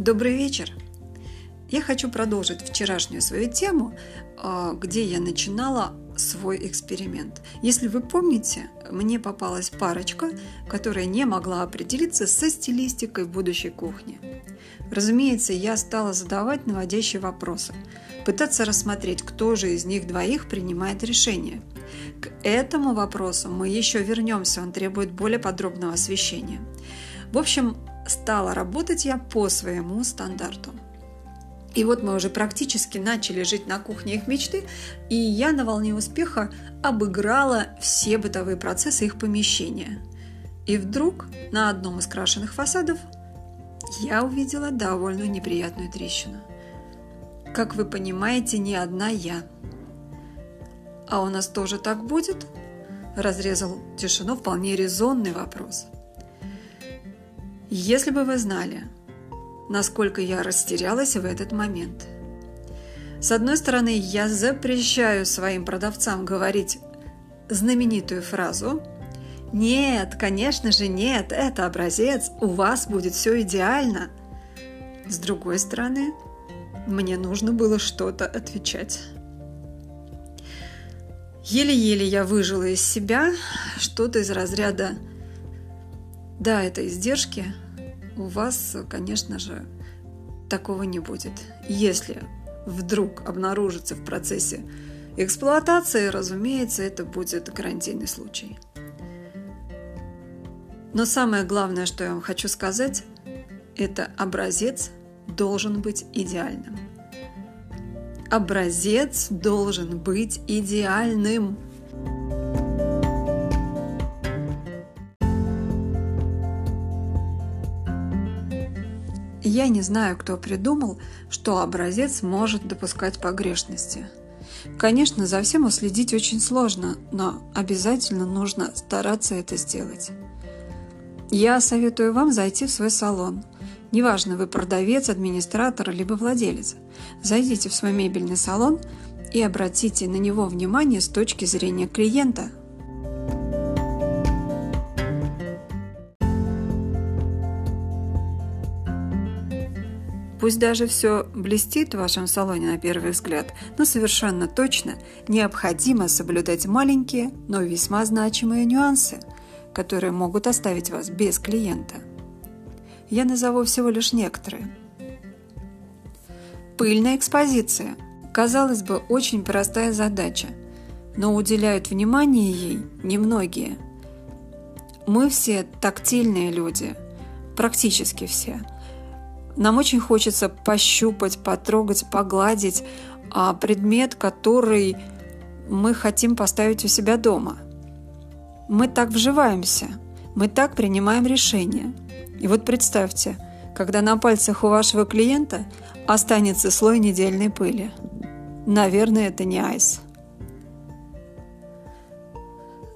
Добрый вечер! Я хочу продолжить вчерашнюю свою тему, а, где я начинала свой эксперимент. Если вы помните, мне попалась парочка, которая не могла определиться со стилистикой будущей кухни. Разумеется, я стала задавать наводящие вопросы, пытаться рассмотреть, кто же из них двоих принимает решение. К этому вопросу мы еще вернемся, он требует более подробного освещения. В общем, стала работать я по своему стандарту. И вот мы уже практически начали жить на кухне их мечты, и я на волне успеха обыграла все бытовые процессы их помещения. И вдруг на одном из крашенных фасадов я увидела довольно неприятную трещину. Как вы понимаете, не одна я. «А у нас тоже так будет?» – разрезал тишину вполне резонный вопрос – если бы вы знали, насколько я растерялась в этот момент. С одной стороны, я запрещаю своим продавцам говорить знаменитую фразу «Нет, конечно же нет, это образец, у вас будет все идеально». С другой стороны, мне нужно было что-то отвечать. Еле-еле я выжила из себя что-то из разряда да, это издержки. У вас, конечно же, такого не будет. Если вдруг обнаружится в процессе эксплуатации, разумеется, это будет гарантийный случай. Но самое главное, что я вам хочу сказать, это образец должен быть идеальным. Образец должен быть идеальным. Я не знаю, кто придумал, что образец может допускать погрешности. Конечно, за всем уследить очень сложно, но обязательно нужно стараться это сделать. Я советую вам зайти в свой салон. Неважно, вы продавец, администратор, либо владелец. Зайдите в свой мебельный салон и обратите на него внимание с точки зрения клиента – Пусть даже все блестит в вашем салоне на первый взгляд, но совершенно точно необходимо соблюдать маленькие, но весьма значимые нюансы, которые могут оставить вас без клиента. Я назову всего лишь некоторые. Пыльная экспозиция. Казалось бы, очень простая задача, но уделяют внимание ей немногие. Мы все тактильные люди, практически все – нам очень хочется пощупать, потрогать, погладить а, предмет, который мы хотим поставить у себя дома. Мы так вживаемся, мы так принимаем решения. И вот представьте, когда на пальцах у вашего клиента останется слой недельной пыли. Наверное, это не айс.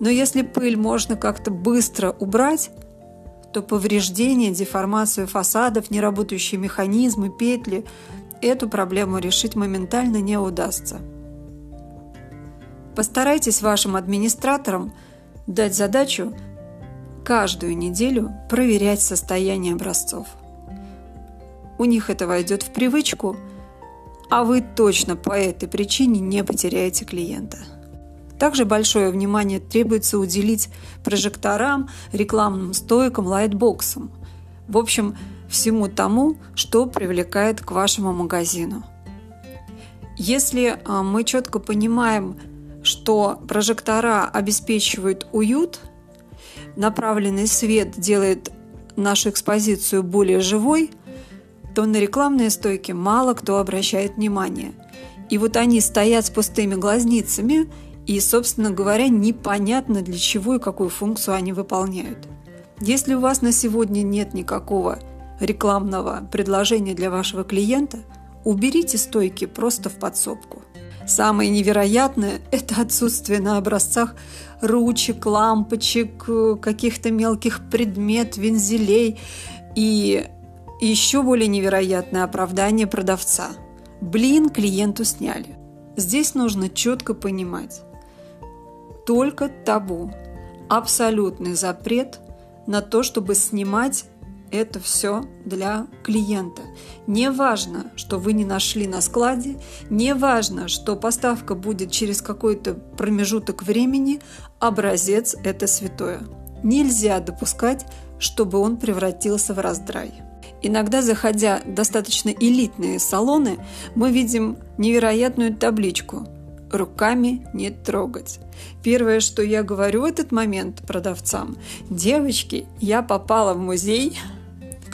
Но если пыль можно как-то быстро убрать, то повреждения, деформацию фасадов, неработающие механизмы, петли эту проблему решить моментально не удастся. Постарайтесь вашим администраторам дать задачу каждую неделю проверять состояние образцов. У них это войдет в привычку, а вы точно по этой причине не потеряете клиента. Также большое внимание требуется уделить прожекторам, рекламным стойкам, лайтбоксам. В общем, всему тому, что привлекает к вашему магазину. Если а, мы четко понимаем, что прожектора обеспечивают уют, направленный свет делает нашу экспозицию более живой, то на рекламные стойки мало кто обращает внимание. И вот они стоят с пустыми глазницами и, собственно говоря, непонятно для чего и какую функцию они выполняют. Если у вас на сегодня нет никакого рекламного предложения для вашего клиента, уберите стойки просто в подсобку. Самое невероятное – это отсутствие на образцах ручек, лампочек, каких-то мелких предмет, вензелей и еще более невероятное оправдание продавца. Блин, клиенту сняли. Здесь нужно четко понимать, только табу, абсолютный запрет на то, чтобы снимать это все для клиента. Не важно, что вы не нашли на складе, не важно, что поставка будет через какой-то промежуток времени, образец – это святое. Нельзя допускать, чтобы он превратился в раздрай. Иногда, заходя в достаточно элитные салоны, мы видим невероятную табличку руками не трогать. Первое, что я говорю в этот момент продавцам, девочки, я попала в музей,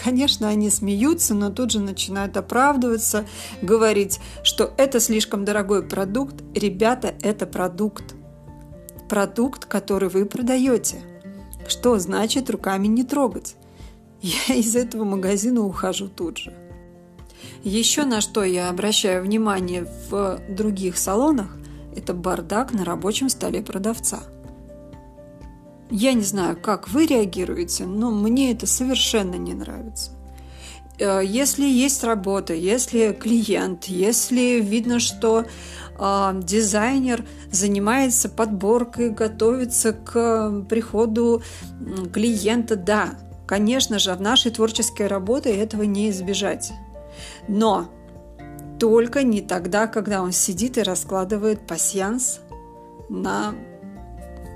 Конечно, они смеются, но тут же начинают оправдываться, говорить, что это слишком дорогой продукт. Ребята, это продукт. Продукт, который вы продаете. Что значит руками не трогать? Я из этого магазина ухожу тут же. Еще на что я обращаю внимание в других салонах, это бардак на рабочем столе продавца. Я не знаю, как вы реагируете, но мне это совершенно не нравится. Э, если есть работа, если клиент, если видно, что э, дизайнер занимается подборкой, готовится к приходу клиента, да, конечно же, в нашей творческой работе этого не избежать. Но только не тогда, когда он сидит и раскладывает пасьянс на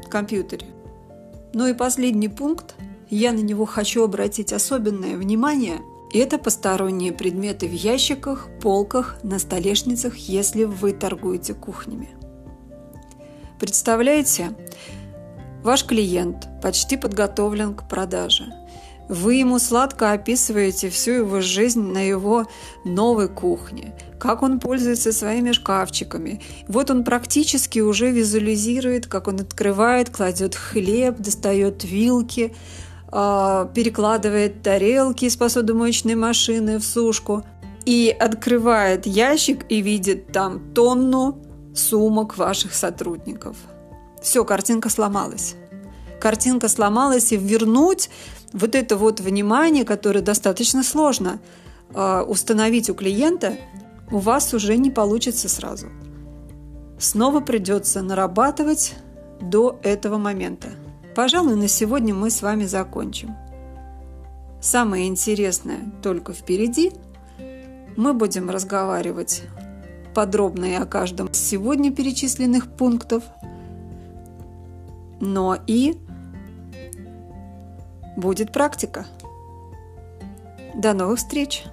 компьютере. Ну и последний пункт, я на него хочу обратить особенное внимание – это посторонние предметы в ящиках, полках, на столешницах, если вы торгуете кухнями. Представляете, ваш клиент почти подготовлен к продаже – вы ему сладко описываете всю его жизнь на его новой кухне, как он пользуется своими шкафчиками. Вот он практически уже визуализирует, как он открывает, кладет хлеб, достает вилки, а, перекладывает тарелки из посудомоечной машины в сушку и открывает ящик и видит там тонну сумок ваших сотрудников. Все, картинка сломалась. Картинка сломалась, и вернуть вот это вот внимание, которое достаточно сложно э, установить у клиента, у вас уже не получится сразу. Снова придется нарабатывать до этого момента. Пожалуй, на сегодня мы с вами закончим. Самое интересное только впереди. Мы будем разговаривать подробно и о каждом из сегодня перечисленных пунктов, но и будет практика. До новых встреч!